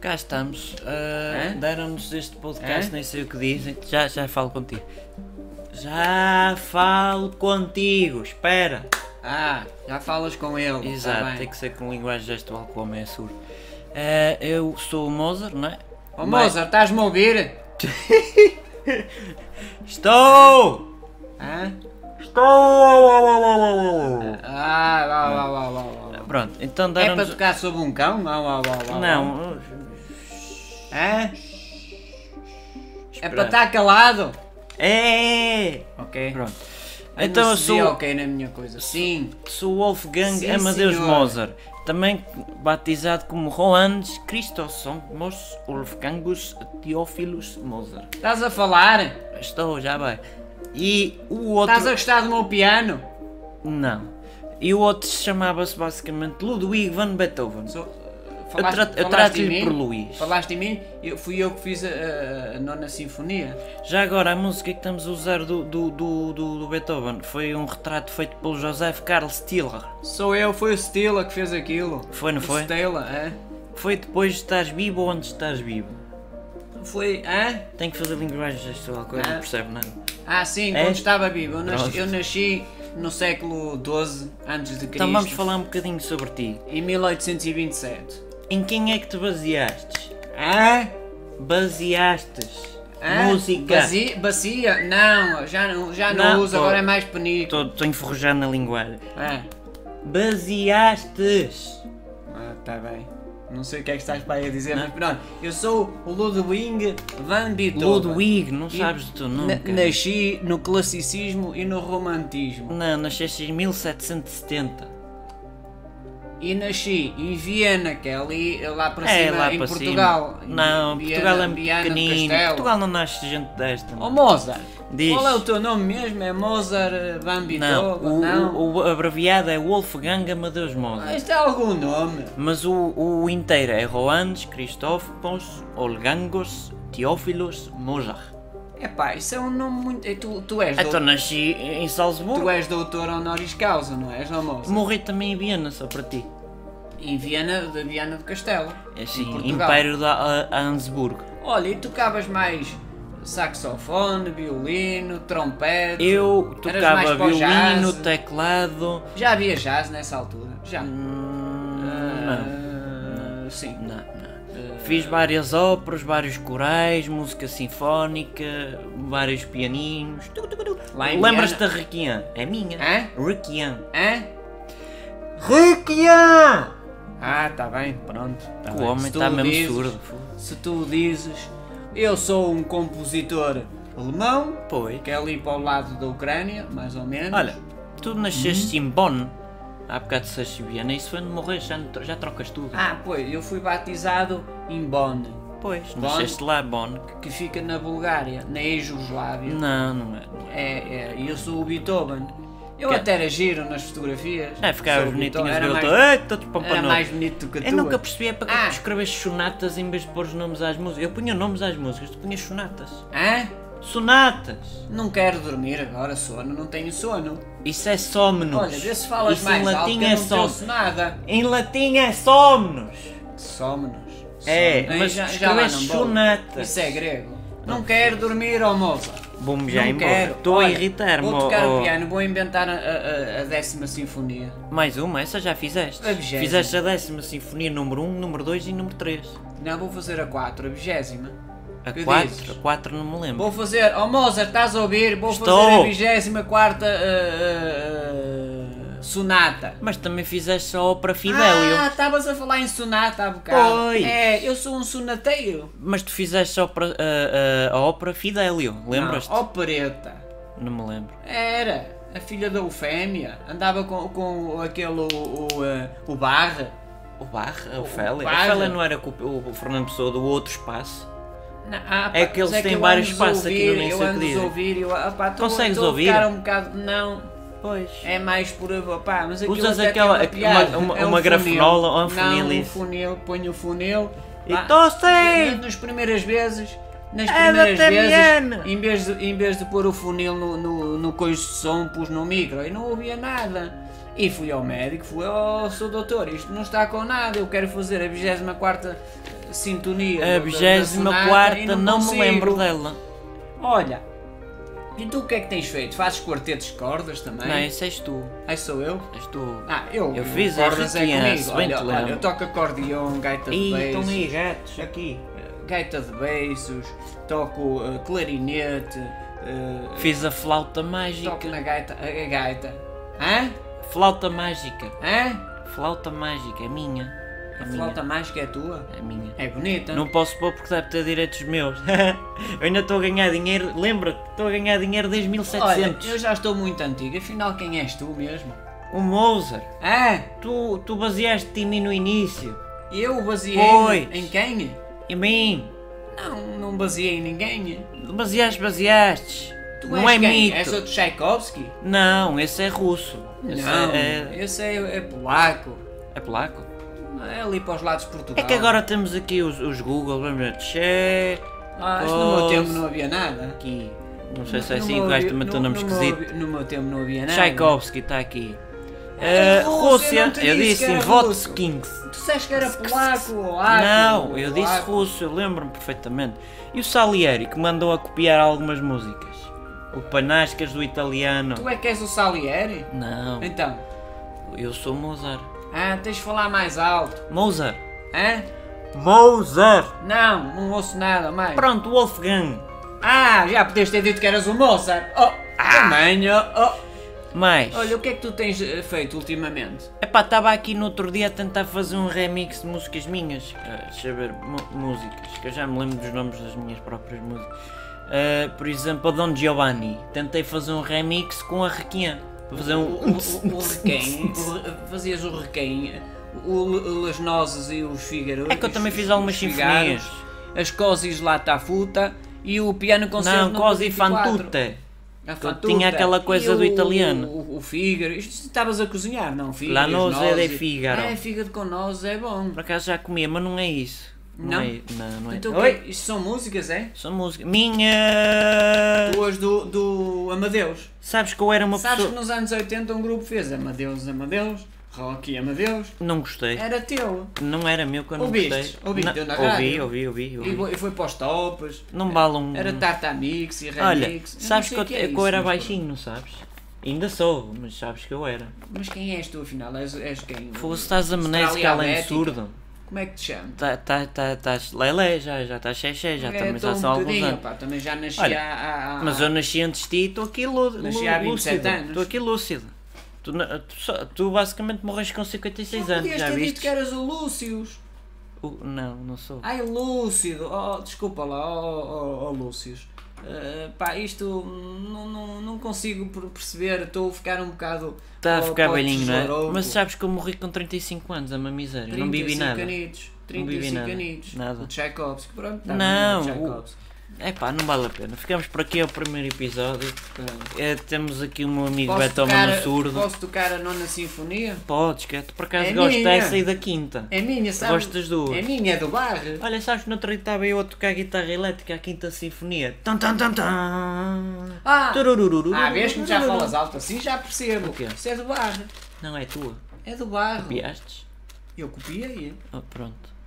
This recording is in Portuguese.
Cá estamos. Uh? Deram-nos este podcast, Hã? nem sei o que dizem. Já, já falo contigo. Já falo contigo, espera. Ah, já falas com ele. Exato, tá tem que ser com linguagem gestual que o homem é surdo. Uh, eu sou o Mozart, não é? Ó Mozart, estás-me a ouvir? Estou! Hã? Estou! Ah, vá, vá, vá, vá, vá. Pronto, então É para tocar sobre um cão? Vá, vá, vá, vá, vá. Não, Hã? É para estar calado? É! Ok. Pronto. Eu Então eu sou. ok na minha coisa. Sim. Sou Wolfgang Sim, Amadeus senhor. Mozart, também batizado como Rohannes Christosomos Wolfgangus Theophilus Mozart. Estás a falar? Estou, já vai. E o outro. Estás a gostar do meu piano? Não. E o outro chamava-se basicamente Ludwig van Beethoven. Sou- Eu, Falaste, tra eu falaste trato-lhe mim? por Luís. Falaste em mim? Eu, fui eu que fiz a, a- nona sinfonia. Já agora, a música que estamos a usar do, do, do, do, do Beethoven foi um retrato feito pelo Joseph Karl Stiller. Sou eu, foi o Stila que fez aquilo. Foi, não O foi? Stila, é? Foi depois de estás vivo ou antes de estás vivo? Foi, hã? Tem que fazer linguagem gestual, coisa não Ah. percebe nada. Ah, sim, É? quando estava vivo. Eu nasci, eu nasci no século XII antes de Cristo. Então vamos falar um bocadinho sobre ti. Em 1827. Em quem é que te baseaste? Hã? Baseastes. Hã? Música. Bacia? bacia? Não, já não, já não, Não, uso, pô. agora é mais penico. Estou a enferrujar na linguagem. Ah, Baseastes. ah, tá bem. Não sei o que é que estás para aí a dizer, mas pronto. Eu sou o Ludwig van Beethoven. Ludwig, não E sabes nome. na- cara. nasci no classicismo e no romantismo. Não, nasceste em 1770. E nasci em Viena, que é ali lá para É, cima, lá em para Portugal. cima. Não, Viena- Portugal é muito Viana pequenino. Castelo. Portugal não nasce gente desta. Oh não. Mozart, Diz. qual é o teu nome mesmo? É Mozart eh, Van Não, o, Não? o, o abreviado é Wolfgang Amadeus Mozart. Ah, Isto é algum nome? Mas o, o inteiro é Rohannes Christophos Olgangos Theophilus Mozart. Epá, isso é um nome muito... eh, Tu, tu, és, Então nasci em Salzburgo. tu és doutor honoris causa, não és, não Mozart? Morri também em Viena, só para ti. Em Viena, de Viana do Castelo. É Portugal. Império da Ansburgo. Olha, e tocavas mais saxofone, violino, trompete? Eu tocava violino, teclado. Já havia jazz nessa altura? Já. Hum, não. Ah, Sim. Não. Fiz várias óperas, vários corais, música sinfónica, vários pianinhos. Lembras-te da Requiem? É minha. Hã? Requiem. Hã? Requiem! Ah, tá bem, pronto. tá O bem. homem está mesmo dizes- surdo. Se tu dizes, eu sou um compositor alemão, Pois. que é ali para o lado da Ucrânia, mais ou menos. Olha, tu nasceste Uhum. em Bonn. Há bocado disseste Viena. Isso foi de morrer, já, já trocas tudo. Ah, pois, eu fui batizado em Bonn, pois, Bonn. nasceste lá, Bonn. que fica na Bulgária, na ex-Jugoslávia. Não, não é. É. É, é, e eu sou o Beethoven. Eu Que- até era giro nas fotografias. É, ficava os era mais, era mais bonito do que Eu tu. nunca percebi é para que Ah. tu escreves sonatas em vez de pôr os nomes às músicas. Eu punha nomes às músicas, tu punhas sonatas. Hã? Sonatas! Não quero dormir agora, sono, não tenho sono. Isso é somnos. Olha, vê se falas Isso mais em alto latim eu é não som. ouço nada. Em latim é somnos. Somnos. É, mas já, já lá não vou. sonatas. Isso é grego. Não quero dormir, ó moça. Vou-me já não embora. quero. Estou a irritar-me. Vou tocar ó- o piano, vou inventar a, a- a décima sinfonia. Mais uma, essa já fizeste. A vigésima. Fizeste a décima sinfonia número 1, número 2 e número 3. Não, vou fazer a 4, a vigésima. A Que 4, dizes? a 4 não me lembro. Vou fazer, ó Mozart, estás a ouvir? Vou Estou. fazer a vigésima quarta uh, uh, uh, sonata. Mas também fizeste a ópera Fidelio. Ah, estavas a falar em sonata há bocado. Pois. É, eu sou um sonateiro. Mas tu fizeste a ópera, a, a- a ópera Fidelio, lembras-te? Não, opereta. Não me lembro. Era. A filha da Eufémia. Andava com, com aquele, o, o, uh, o Barra. O Barra, a Ofélia. A. Ofélia não era com o, o Fernando Pessoa do outro espaço. Ah, É pá, que eles mas têm eu vários espaços aqui no ouvir, Eu Sei o que ando-os a dizem. ouvir eu, ah, pá, tô- Consegues tô ouvir? um bocado, não, Pois. é mais por, pá, mas aquilo Usas aquela- uma, uma- é um uma grafenola ou um funil. Não, um funil, ponho o funil. E tô sem! Nas primeiras vezes, nas É primeiras vezes, em vez, de, em vez de pôr o funil no, no, no coiso de som, pus no micro e não ouvia nada. E fui ao médico, fui, oh, sou doutor, isto não está com nada, eu quero fazer a 24 sintonia. A da- da 24 sonata e não, me lembro dela. Olha, e tu o que é que tens feito? Fazes quartetos de cordas também? Não, esse és tu. Ai, sou eu? És tu. Ah, eu, Eu fiz a cordas é comigo. bem Olha, olha, eu toco acordeão, gaita de Ih, estão aí gatos aqui. gaita de beiços, toco eh, clarinete, eh, Fiz a flauta toco mágica. na gaita, a, a gaita. Hã? Flauta mágica. Hã? Flauta mágica, é minha. É A minha. flauta mágica é tua? É minha. É bonita. Não posso pôr porque deve ter direitos meus. eu ainda estou a ganhar dinheiro. Lembra que estou a ganhar dinheiro desde Olha, 1700. eu já estou muito antigo, afinal quem és tu mesmo? O Mozart. Ah, Tu, tu baseaste-te em mim no início. eu baseei Pois. em quem? Em mim. Não, não baseei em ninguém. Baseaste, baseaste. Tu não és é quem? mito. És outro Tchaikovsky? Não, esse é russo. Esse Não, é, esse é, é polaco. é polaco. É ali para os lados de Portugal. É que agora temos aqui os, os Google, lembra? Tchê. Ah, isto no meu tempo não havia nada. Aqui. Não sei se é assim, meu o gajo também tem um no- nome esquisito. No meu tempo não havia nada. Tchaikovsky está aqui. É Uh, Rússia, eu disse que Votkins. Tu disseste que era polaco ou aco, Não, eu disse russo, eu lembro-me perfeitamente. E o Salieri, que mandou a copiar algumas músicas? O Panascas do italiano. Tu é que és o Salieri? Não, Então, eu sou Mozart. ah, tens de falar mais alto. Mozart. Hã? Mozart! Não, não ouço nada mais. Pronto, Wolfgang. Ah, já podias ter dito que eras o Mozart. Oh, também, oh, oh. Mais. Olha, o que é que tu tens eh, feito ultimamente? Epá, estava aqui no outro dia a tentar fazer um remix de músicas minhas. Ah, deixa eu ver, mu- músicas, que eu já me lembro dos nomes das minhas próprias músicas. Ah, por exemplo, a Don Giovanni. Tentei fazer um remix com a Requiem. Para fazer O, um. o, o requém, o fazias o requém, o, o, as nozes e os fígaros. É que eu também fiz algumas sinfonias. As cosis lá tafuta e o piano concerto Não, Cosi 24. Fantute. A Que fatuta. tinha aquela coisa E do o- italiano. O, o fígaro. Isto estavas a cozinhar, não? Fígaro. La noze nozes. de fígaro. É, fígado com nozes é bom. Por acaso já comia, mas não é isso. Não? é, não, não é. Então, o Oi? Isto são músicas, é? são música. Minha. Duas do, do Amadeus. Sabes que eu era uma Sabes que pessoa. nos anos 80 um grupo fez Amadeus, Amadeus, Rock e Amadeus. Não gostei. Era teu. Não era meu que eu não Ouviste? gostei. Não- Deu na ouvi, ouvi, ouvi, E ouvi. foi- e foi para os tops. Não balam. Era Tarta Mix e Remix. Olha, não sabes sei que eu, é que isso, era baixinho, não sabes? Ainda sou, mas sabes que eu era. Mas quem és tu afinal? És, és quem? Fosse estás amnésica além de surdo. Como é que te chamas? Tá, tá, tá, estás lelé, já, já estás xexé, já É, também já são alguns anos. pá, também já nasci Olha, há, há- Mas eu nasci antes de ti e estou aqui lú- Nasci há 27 lúcido. anos. Estou aqui lúcido. Tu, tu, tu basicamente morreste com 56 Não anos, já ter dito viste? que eras o Lúcius. Não, não sou. Ai, Lúcido. Oh, desculpa lá, oh, oh, oh Lúcius. Eh, pá, isto não, não, não consigo per- perceber, estou a ficar um bocado. Está a ficar velhinho, não é? Mas sabes que eu morri com 35 anos, é uma miséria. Não 35 nada. Anitos, Não vivi 35 nada. anitos. Nada. O Tchaikovsky, pronto. tá Não, o. É pá, não vale a pena. Ficamos por aqui ao primeiro episódio. Pronto. É, temos aqui o meu amigo Posso tocar, Mano Surdo. posso tocar a nona sinfonia? Podes, que tu por acaso É gosto dessa e da quinta. É minha, sabe? Gosto das duas. É minha, é do bar. Olha, sabes que no outro estava eu a tocar guitarra elétrica à quinta sinfonia. Tan tan tan tan. Ah, Tururururu. ah vês que já falas alto assim, já percebo. O quê? Isso é do bar. Não é tua. É do bar. Copiastes? Eu copiei. Oh, pronto.